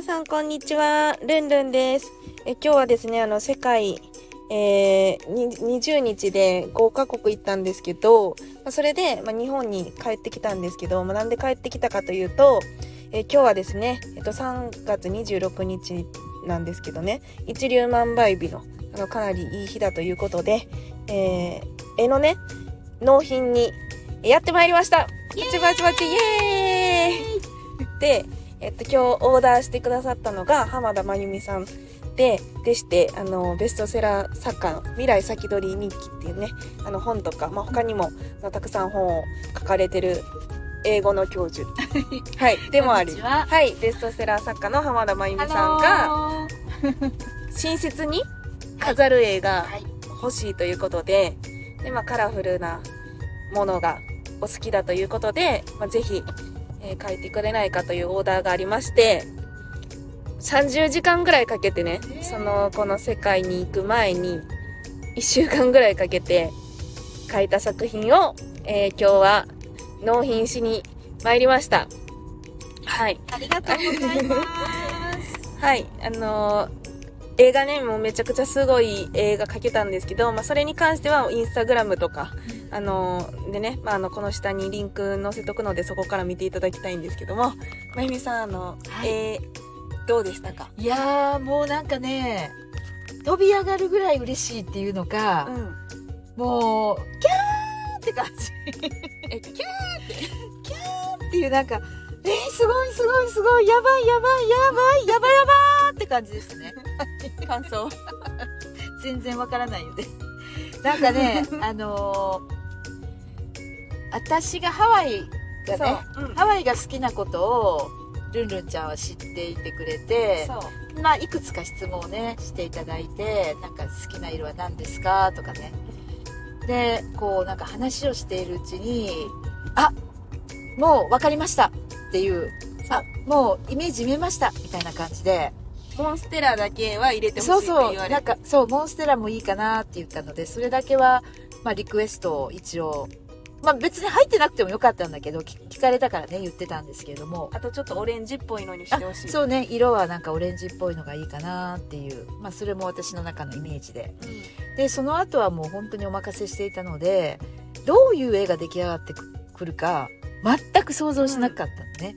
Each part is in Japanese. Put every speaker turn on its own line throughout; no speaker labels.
皆さんこんにちは。ルンルンです。え今日はですね、あの、世界、えー、に20日で5カ国行ったんですけど、まあそれで、まあ、日本に帰ってきたんですけど、まあ、なんで帰ってきたかというと、えー今日はですね、えっと、3月26日なんですけどね、一粒万倍日の、あの、かなりいい日だということで、えー、絵のね、納品にやってまいりましたバチバチバチイエーイで、えっと、今日オーダーしてくださったのが浜田真由美さんで、でして、あの、ベストセラー作家の未来先取り日記っていうね、あの本とか、まあ、他にも、たくさん本を書かれてる英語の教授。はい、でもあり。
は
はい、ベストセラー作家の浜田真由美さんが、
が、
寝室に飾る絵が
はい、
欲しいということで、で、まあ、カラフルなものがお好きだということで、まあ、ぜひ、えー描いてくれないかというオーダーがありまして、30時間ぐらいかけてね、
ー
その、この世界に行く前に、1週間ぐらいかけて描いた作品を、えー今日は納品しに参りました。はい。
ありがとうございます。
はい、あのー映画ね、もうめちゃくちゃすごい映画描けたんですけど、まあ、それに関してはインスタグラムとか、あのーでね、まあ、あの、この下にリンク載せとくので、そこから見ていただきたいんですけども、まゆみさん、あの、
はい
えーどうでしたか？
いやー、もうなんかね、飛び上がるぐらい嬉しいっていうのか、
うん。
もう、キャーって感じ。
え、キュ
キャーっていうなんか、えー、すごいすごいすごい、やばいやばいやばい、やばいやばーって感じですね。
ー感想。
全然わからないよね。なんかね、あのー私がハワイがね、
そう。うん。
ハワイが好きなことをルンルンちゃんは知っていてくれて。まあいくつか質問をねしていただいてなんか好きな色は何ですかとかねでこうなんか話をしているうちにあもう分かりましたっていうあもうイメージ見えましたみたいな感じで。
モンステラだけは入れてほしいって
そうそう
言われて。
なんかそうモンステラもいいかなって言ったのでそれだけは、まあ、リクエストを一応まあ別に入ってなくてもよかったんだけど聞聞かれたからね言ってたんですけれども。
あとちょっとオレンジっぽいのにしてほしい。
そうね色はなんかオレンジっぽいのがいいかなっていう。まあそれも私の中のイメージで。
うん。
でその後はもう本当にお任せしていたのでどういう絵が出来上がってくくるか全く想像しなかったのね、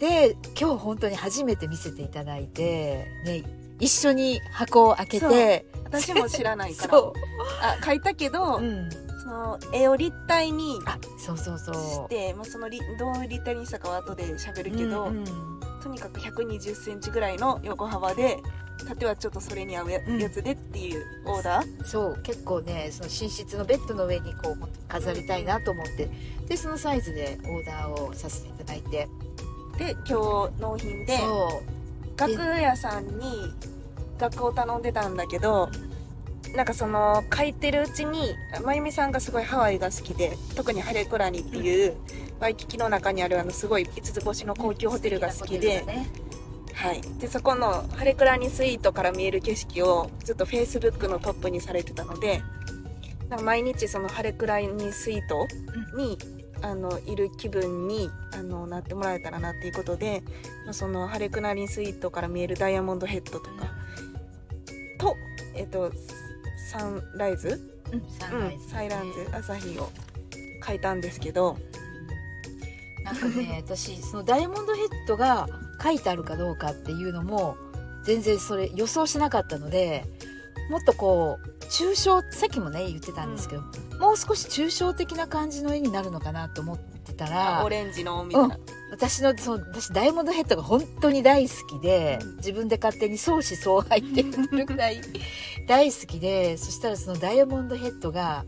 で今日本当に初めて見せていただいてね一緒に箱を開けて。
私も知らないから。
そ
あ、描いたけど、
う、うん、
その絵を立体に
あそうそうそう。
して、まあ、そのりどう立体にしたかは後で喋るけど、
うんうん。
とにかく1 2 0センチぐらいの横幅で縦はちょっとそれに合うや,、
うん
つでっていうオーダー？
そう。結構ねその寝室のベッドの上にこう飾りたいなと思って。でそのサイズでオーダーをさせていただいて。
で今日納品で楽屋さんに楽を頼んでたんだけどなんかその書いてるうちにまゆみさんがすごいハワイが好きで特にハレクラニっていうワイキキの中にあるあのすごい5つ星の高級ホテルが好きで、
ね
はい、でそこのハレクラニスイートから見える景色をずっとフェイスブックのトップにされてたので毎日そのハレクラニスイートに、あのいる気分にあのなってもらえたらなっていうことでまあそのハレクラニスイートから見えるダイヤモンドヘッドとかとえっとサンライズ、
うんサン
うん
ライズ、
サイランズ朝日を描いたんですけど。
なんかね私そのダイヤモンドヘッドが書いてあるかどうかっていうのも全然それ予想しなかったのでもっとこう抽象さっきもね言ってたんですけど、もう少し抽象的な感じの絵になるのかなと思ってたら
オレンジのみたいな、
私のその私ダイヤモンドヘッドが本当に大好きで、
うん。
自分で勝手に相思相愛って言ってるぐらい大好きでそしたらそのダイヤモンドヘッドが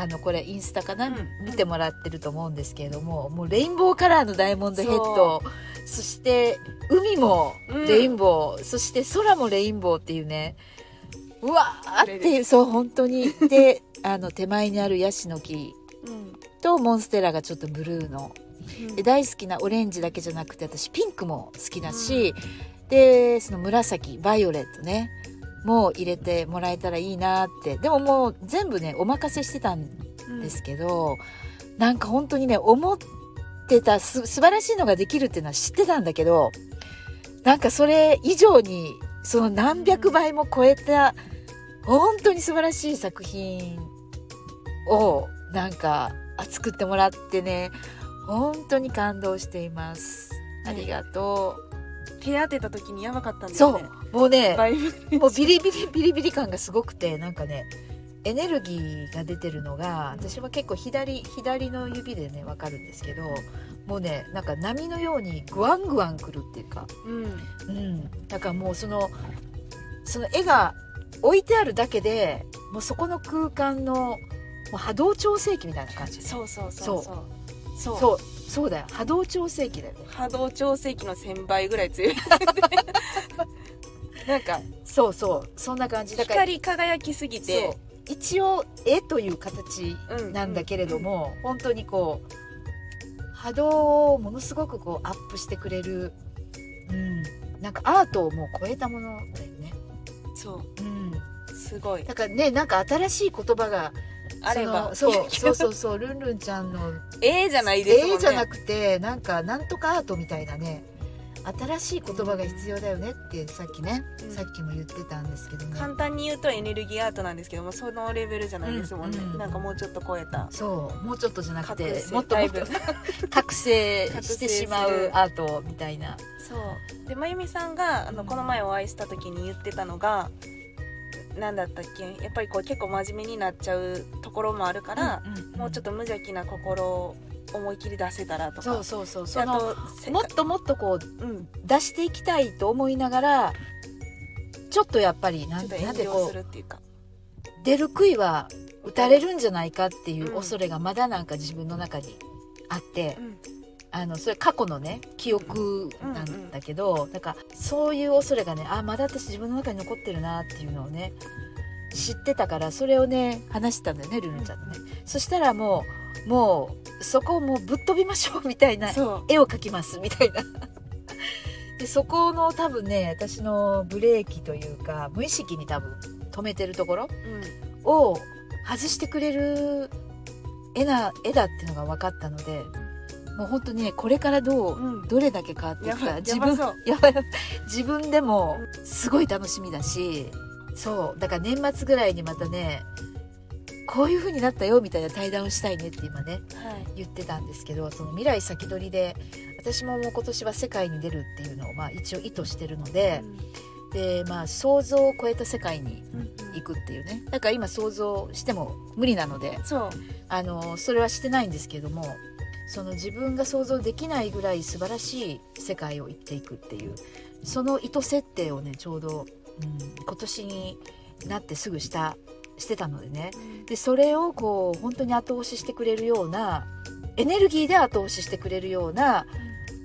あのこれインスタかな、
うん。
見てもらってると思うんですけれどももうレインボーカラーのダイヤモンドヘッド。そして海もレインボー、そして空もレインボーっていうね。うわーってい。うそう本当に。であの手前にあるヤシの木
うん。
とモンステラがちょっとブルーの。
うん。
で大好きなオレンジだけじゃなくて私ピンクも好きだし、でその紫バイオレットねもう入れてもらえたらいいなって。でももう全部ねお任せしてたん
うん
ですけど、なんか本当にね思ってたす素晴らしいのができるっていうのは知ってたんだけどなんかそれ以上にその何百倍も超えた本当に素晴らしい作品をなんかあ作ってもらってね本当に感動しています。ありがと
手当てた時にやばかったんよね。
そう、もうね、もうビリビリビリビリ感がすごくてなんかねエネルギーが出てるのが私は結構左左の指でね分かるんですけどもうねなんか波のようにグワングワンくるっていうか。
うん。
うん。だからもうそのその絵が置いてあるだけでもうそこの空間のもう波動調整器みたいな感じ。
そうそうそう。そうそう。
そう。そうだよ。波動調整器だよね。
波動調整器の1000倍ぐらい強い。なんか
そうそう。そんな感じ。だから
光り輝きすぎて。
一応絵という形
うん。
なんだけれども、本当にこう波動をものすごくこうアップしてくれる、うん、なんかアートをもう超えたものだよね、
そ
う。ん、
うすごい。
だからねなんか新しい言葉が
あれば。
そうそうそうそうルンルンちゃんの
ええじゃないですもんね。
絵じゃなくてなんかなんとかアートみたいなね新しい言葉が必要だよねってさっきね、
うん。
さっきも言ってたんですけどね。
簡単に言うとエネルギーアートなんですけどもそのレベルじゃないですもんね、
うんうん
なんかもうちょっと超えた。
そうもうちょっとじゃなくてもっともっと 覚醒してしまう アートみたいな。
そう。でまゆみさんがあのこの前お会いした時に言ってたのが何だったっけ？やっぱりこう結構真面目になっちゃうところもあるから、もうちょっと無邪気な心を思い切り出せたらとか。
そうそうそう。そのもっともっとこう
うん。
出していきたいと思いながらちょっとやっぱりなんなん
遠慮す
でこう出る杭は打たれるんじゃないかっていう
うん
恐れがまだなんか自分の中にあって、
うん
あのそれ過去のね記憶なんだけど、なんかそういう恐れがねあまだ私自分の中に残ってるなっていうのをね知ってたからそれをね話してたんだよねルルちゃんとね、そしたらもうもうそこをもうぶっ飛びましょう みたいな絵を描きますみたいな。でそこの多分ね私のブレーキというか無意識に多分止めてるところ
うん。
を外してくれる絵な絵だっていうのが分かったのでもう本当にねこれからどう、
うん。
どれだけ変わっていく
やばい
か自分
やばそう。
やばい自分でもすごい楽しみだしそうだから年末ぐらいにまたねこういう風になったよみたいな対談をしたいねって今ね
はい。
言ってたんですけどその未来先取りで私ももう今年は世界に出るっていうのをまあ一応意図してるので、でまあ想像を超えた世界に行くっていうね。だから今想像しても無理なので
そう。
あのそれはしてないんですけどもその自分が想像できないぐらい素晴らしい世界を行っていくっていうその意図設定をねちょうど、うん、今年になってすぐしたしてたのでね。でそれをこう本当に後押ししてくれるようなエネルギーで後押ししてくれるような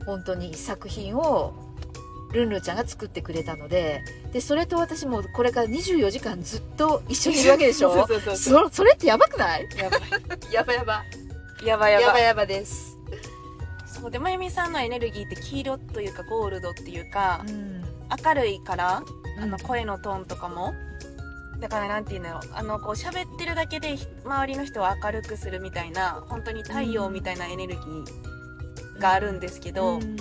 本当に作品をルンルンちゃんが作ってくれたのででそれと私もこれから24時間ずっと一緒にいるわけでしょ？
そ
れってやばくない？
やばい。
やばやば
やばいやば。い
やばやばです、
そうでまゆみさんのエネルギーって黄色というかゴールドっていうか
うん。
明るいからあの
うん
声のトーンとかも。だからなんていうんだろう。あのこう喋ってるだけで周りの人を明るくするみたいな本当に太陽みたいなエネルギーがあるんですけど、
うん。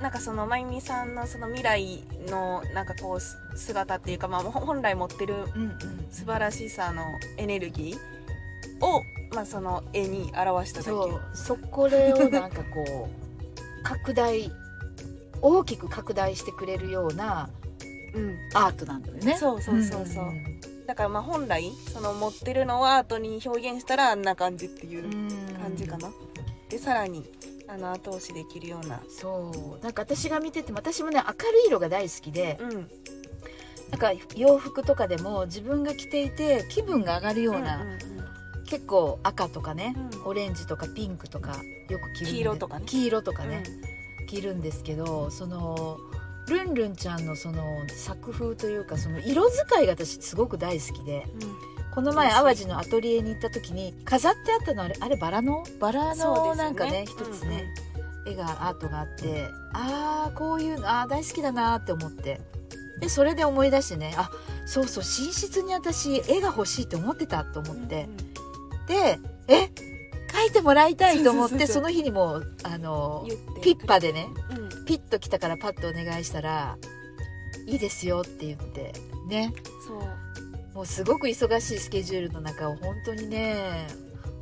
なんかそのまゆみさんのその未来のなんかこうす姿っていうか、まあ、ほ本来持ってる
うんうん。
素晴らしさのエネルギーを、まあ、その絵に表しただけ。
そう。そこれをなんかこう 拡大大きく拡大してくれるような
うん、
アートなんだよね。
そうそうそうそう、だからまあ本来その持ってるのをアートに表現したらあんな感じっていう感じかな、でさらにあの後押しできるような。
そう。なんか私が見てても私もね明るい色が大好きで
うん。
なんか洋服とかでも自分が着ていて気分が上がるような
うんうん
結構赤とかね、
うん。
オレンジとかピンクとかよく着るんで
黄色とかね。
黄色とかね、着るんですけどそのルンルンちゃんのその作風というかその色使いが私すごく大好きでこの前淡路のアトリエに行った時に飾ってあったのあれあれバラのバラの
そうですよね。
なんかね一つね、絵がアートがあってああこういうのあー大好きだなーって思って。でそれで思い出してねあそうそう寝室に私絵が欲しいって思ってたと思って、でえ描いてもらいたいと思って
そ
の日にもうあのピッパでね
うん。
ピッと来たからパッとお願いしたら「いいですよ」って言ってね。
そう。
もうすごく忙しいスケジュールの中を本当にね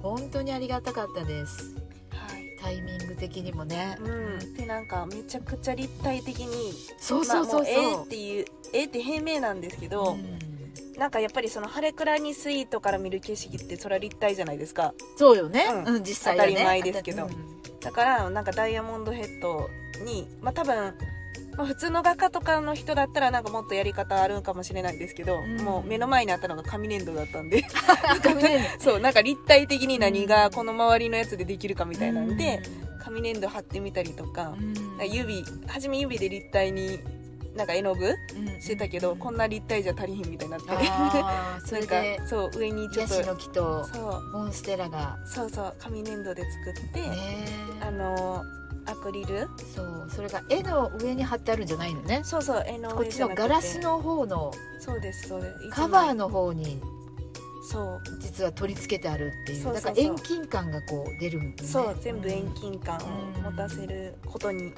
本当にありがたかったです。
はい。
タイミング的にもね、
うん、でなんかめちゃくちゃ立体的に
そうそうそうそう、
まあも絵っていう絵って平面なんですけど、
うん
なんかやっぱりそのハレクラニスイートから見る景色ってそれは立体じゃないですか。
そうよね、
うん。
うん、実際はね。
当たり前ですけど。
うん。
だからなんかダイヤモンドヘッドにまあ多分、まあ、普通の画家とかの人だったらなんかもっとやり方あるかもしれないんですけど、
うん。
もう目の前にあったのが紙粘土だったんで そうなんか立体的に何がこの周りのやつでできるかみ
土
たいなんで、紙粘土貼ってみたりとか指初め指で立体になんか絵の具
うん
してたけど、こんな立体じゃ足りひんみたいになって。
そ
なんか
れで
そう上にちょ
ヤ
っと。
シの木とモンステラが。
そうそう紙粘土で作って、
ね
あのアクリル。
そうそれが絵の上に貼ってあるんじゃないのね。
そうそう絵の
こっちのガラスの方の。
そうですそうです。
カバーの方に。
そう
実は取り付けてあるっていう。
そうそうそう。
だから遠近感がこう出るんだよね。
そう全部遠近感を持たせることに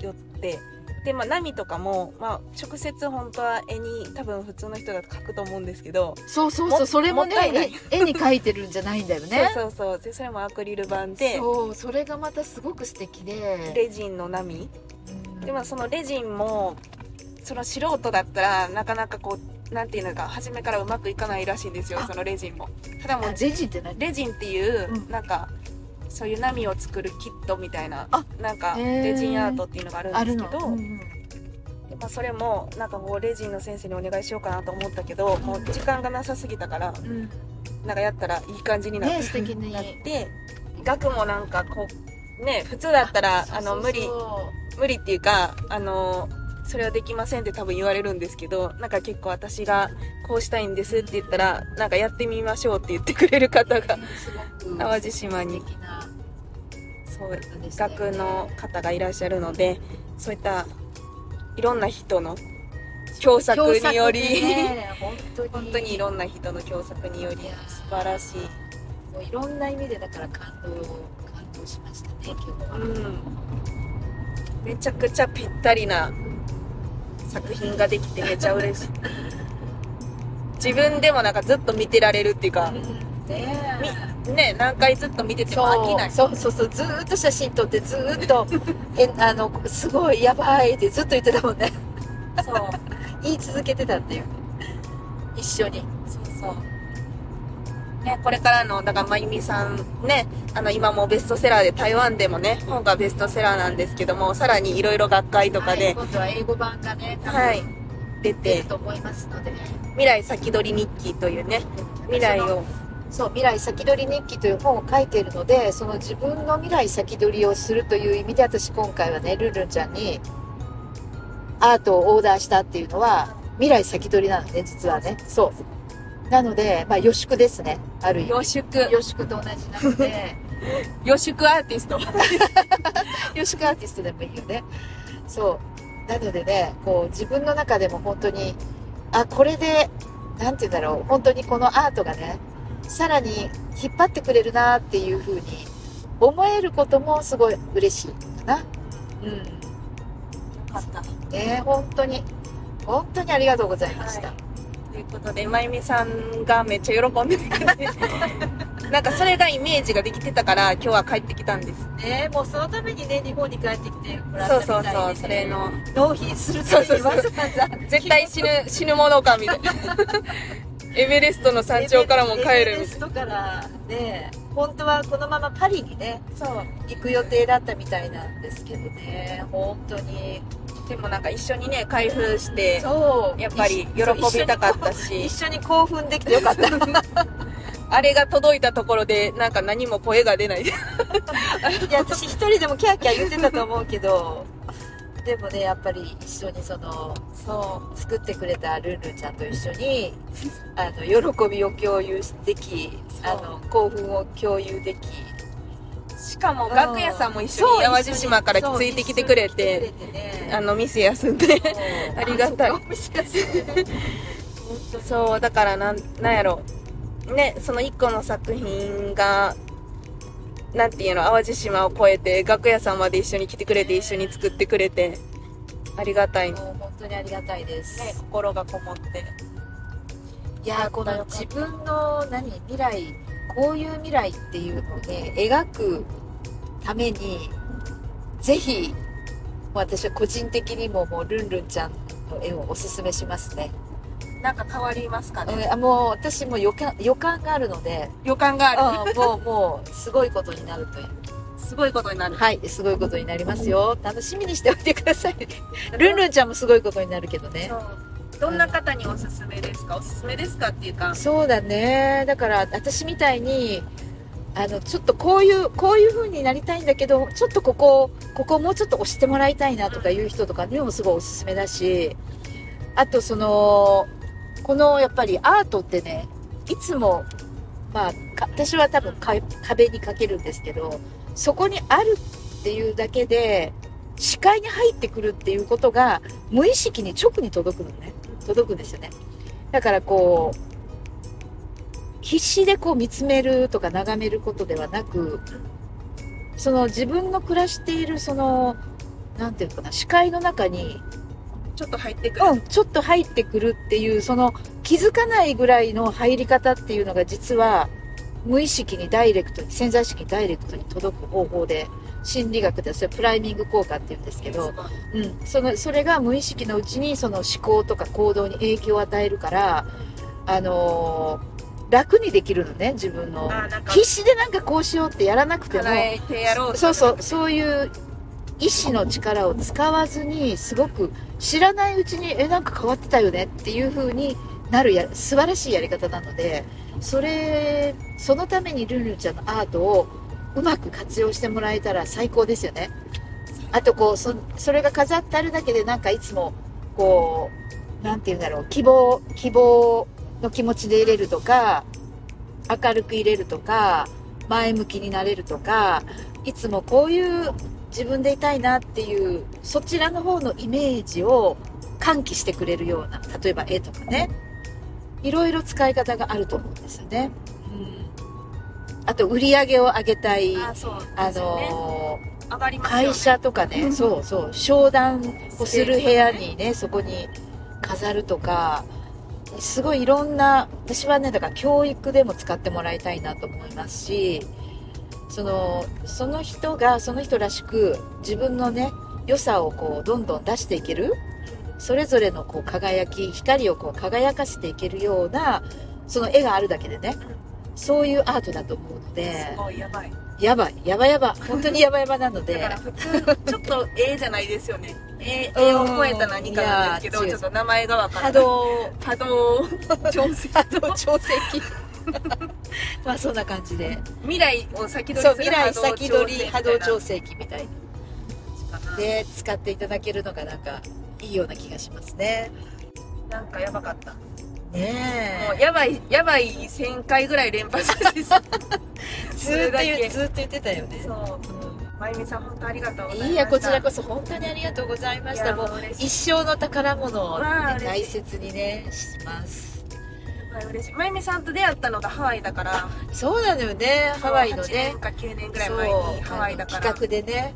よってでまあ波とかも、まあ、直接本当は絵に多分普通の人だと描くと思うんですけど、
そうそうそう
も
それもね 絵に描いてるんじゃないんだよね。
そうそうそう。でそれもアクリル板で
そうそれがまたすごく素敵で。
レジンの波。
うん。
でもそのレジンもその素人だったらなかなかこうなんていうのか初めからうまくいかないらしいんですよ
あ。
そのレジンも。ただもう
あレジンって何？
レジンっていう、
うん。
なんかそういう波を作るキットみたいな
あ
なんかレジンアートっていうのがあるんですけど、まあ、それもなんかこうレジンの先生にお願いしようかなと思ったけどもう時間がなさすぎたから
うん。
なんかやったらいい感じになって,、
ね
なって額もなんかこうね普通だったらあの無理無理っていうかあのそれはできませんって多分言われるんですけどなんか結構私がこうしたいんですって言ったらなんかやってみましょうって言ってくれる方が淡路島に。そう学の方がいらっしゃるのでそういったいろんな人の共作により、
本当に。
本当にいろんな人の共作により素晴らしい、
もういろんな意味でだから感動感動しましたね今日は、
うん、めちゃくちゃぴったりな作品ができてめちゃ嬉しい。自分でもなんかずっと見てられるっていうか、
ね
みね何回ずっと見てても飽きない。
そうそうそう。ずーっと写真撮ってずーっと えあのすごいやばいってずっと言ってたもんね。
そう。
言い続けてたっていう。一緒に。
ね、これからの、だから、まゆみさんね、あの、今もベストセラーで台湾でもね、本がベストセラーなんですけども、さらにいろいろ学会とか
はい
で、
今度は英語版がね多
はい
分、
出て
と思いますので。
未来先取り日記というね、未来を、
そう未来先取り日記という本を書いているのでその自分の未来先取りをするという意味で私今回はねルンルンちゃんにアートをオーダーしたっていうのは未来先取りなのね実はね。そうなのでまあ予祝ですね。ある意味。
予祝、
予祝と同じなので。
予祝アーティスト。
予祝アーティストでもいいよね。そう。なのでねこう自分の中でも本当にあこれでなんて言うんだろう。本当にこのアートがねさらに引っ張ってくれるなっていうふうに思えることもすごい嬉しいかな。うん。
よかった。
ね本当に。本当にありがとうございました、
はということで、まゆみさんがめっちゃ喜んでくれて、なんかそれがイメージができてたから、今日は帰ってきたんです。
ねもうそのためにね日本に帰ってきても
そうそうそう、それの、
納品するためにわざわざ
絶対死ぬ、死ぬものか、みたいな。エベレストの山頂からも帰
エベ
るみ
レストからね本当はこのままパリにね。
そう。
行く予定だったみたいなんですけどね本当に
でもなんか一緒にね、開封して、やっぱり喜びたかったし。
一緒に興奮できてよかった。
あれが届いたところでなんか何も声が出ない。
いや私一人でもキャーキャー言ってたと思うけどでもねやっぱり一緒にその
そう
作ってくれたルンルンちゃんと一緒にあの喜びを共有できあの興奮を共有でき
しかも楽屋さんも一緒に淡路島からついてきてくれてあの店休んでありがたい。そう。だからなんなんやろ。ねその一個の作品がなんていうの淡路島を越えて楽屋さんまで一緒に来てくれて一緒に作ってくれてありがたい
本当にありがたいです、
心がこもって。
いやーこの自分の何未来こういう未来っていうのをね描くためにぜひ私は個人的にももうルンルンちゃんの絵をおすすめしますね、
なんか変わりますかね？
うんあもう私も予感予感があるので。
予感がある。
うんもうもうすごいことになるという。
すごいことになる。
はいすごいことになりますよ。楽しみにしておいてくださいルンルンちゃんもすごいことになるけどね。
そうどんな方におすすめですか？おすすめですかっていうか。
そうだね。だから私みたいにあのちょっとこういうこういう風になりたいんだけどちょっとここここもうちょっと押してもらいたいなとかいう人とかにもすごいおすすめだしあとそのこのやっぱりアートってねいつもまあ私は多分壁にかけるんですけどそこにあるっていうだけで視界に入ってくるっていうことが無意識に直に届くのね。届くんですよね。だからこう必死でこう見つめるとか眺めることではなくその自分の暮らしているそのなんていうのかな視界の中に
ちょっと入ってくる、
うん、ちょっと入ってくるっていうその気づかないぐらいの入り方っていうのが実は無意識にダイレクトに潜在意識にダイレクトに届く方法で心理学ではそれプライミング効果っていうんですけど、うん、そのそれが無意識のうちにその思考とか行動に影響を与えるから、あのー楽にできるのね自分の。必死でなんかこうしようってやらなくても。そうそう。そういう意志の力を使わずにすごく知らないうちにえなんか変わってたよねっていう風になるや素晴らしいやり方なのでそれそのためにルンルンちゃんのアートをうまく活用してもらえたら最高ですよね。あとこうそそれが飾ってあるだけでなんかいつもこうなんて言うんだろう希望希望の気持ちで入れるとか明るく入れるとか前向きになれるとかいつもこういう自分でいたいなっていうそちらの方のイメージを喚起してくれるような例えば絵とかねいろいろ使い方があると思うんですよね、うん、あと売り上げを上げたい
あね。
の会社とかねそうそう。商談をする部屋にね。そこに飾るとかすごいいろんな私はねだから教育でも使ってもらいたいなと思いますしそのその人がその人らしく自分のね良さをこうどんどん出していけるそれぞれのこう輝き光をこう輝かせていけるようなその絵があるだけでねそういうアートだと思うのです
ごいやばい。
やばいやばやば。本当にやばやばなので。
だから普通ちょっと絵じゃないですよね。絵絵を超えた何かなんですけどちょっと名前がわから
波
ない。
動。
波動。調整。
波動調整器。まあそんな感じで。
未来を先取
そう
りする
未来先取り波動調
整
整器みたい
かな。
で使っていただけるのがなんかいいような気がしますね。
なんかやばかった。
ね
もうやばいやばい1000回ぐらい連発してさ
えずーっと言っと言ってたよね。
そう。まゆみさん本当ありがとうございました。
いやこちらこそ本当にありがとうございました。もう一生の宝物を、ね大切にねします。
はい嬉しい。まゆみさんと出会ったのがハワイだから。
そうなのよねハワイの
8
ね
年か9年ぐらい前にハワイだから。
企画でね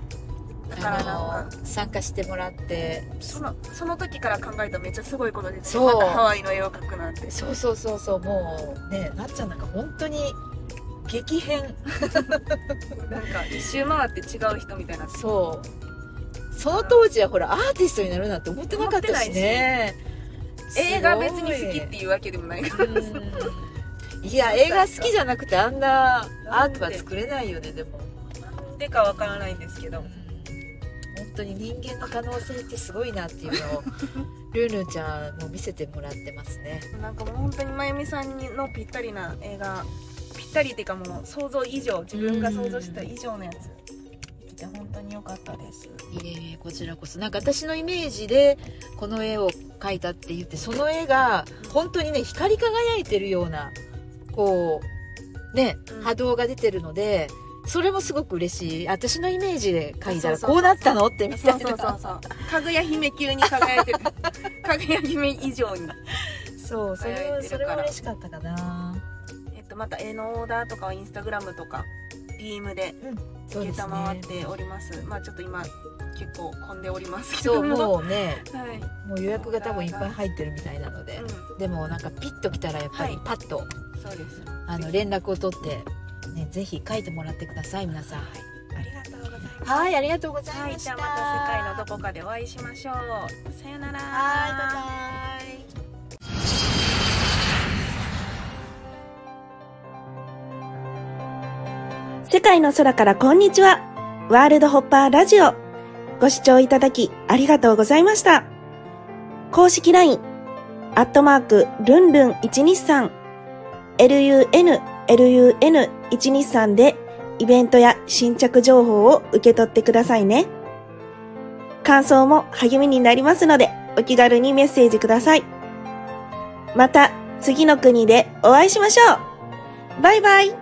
だからなん
あ
か
の参加してもらって。
そのその時から考えたらめっちゃすごいことですハワイの絵を描くなんて。
そうそうそうそうもうねなっちゃんなんか本当に激変。
なんか一周回って違う人みたいな。
そう。その当時はほらアーティストになるなんて思ってなかったしね。
映画別に好きっていうわけでもないから。
うん。いや映画好きじゃなくてあんなアートは作れないよねでも。
なんでかわからないんですけど。
本当に人間の可能性ってすごいなっていうのを ルールンちゃんも見せてもらってますね。
なんかもう本当にまゆみさんにのぴったりな映画ったりっていうかもう想像以上自分が想像してた以上のやつ。できて本当に良かったです。
いえこちらこそ。なんか私のイメージでこの絵を描いたって言ってその絵が本当にね光り輝いてるようなこうね
うん。
波動が出てるのでそれもすごく嬉しい。私のイメージで描いたらこうなったのってみたいな。
そうそうそうかぐや姫級に輝いてる。かぐや姫以上に。
そうそれ
輝
はいそれは嬉しかったかな。
えっとまた絵のオーダーとかはインスタグラムとか DM で
そうです
承っ
ね
ております。まあちょっと今結構混んでおりますけ
そう
ども
もうね
はい、
もう予約が多分いっぱい入ってるみたいなので、
う
でもなんかピッと来たらやっぱり
はい。
パッと、
ん、そうです。
あの連絡を取って、ね、ぜひ書いてもらってください皆さん
ありがとうございます
はいありがとうござい
はい、
ました
じゃあまた世界のどこかでお会いしましょう。さよなら。
はいバイバイ
世界の空からこんにちは。ワールドホッパーラジオ。ご視聴いただきありがとうございました。公式 LINE、アットマーク、ルンルン123、lun、123でイベントや新着情報を受け取ってくださいね。感想も励みになりますので、お気軽にメッセージください。また、次の国でお会いしましょうバイバイ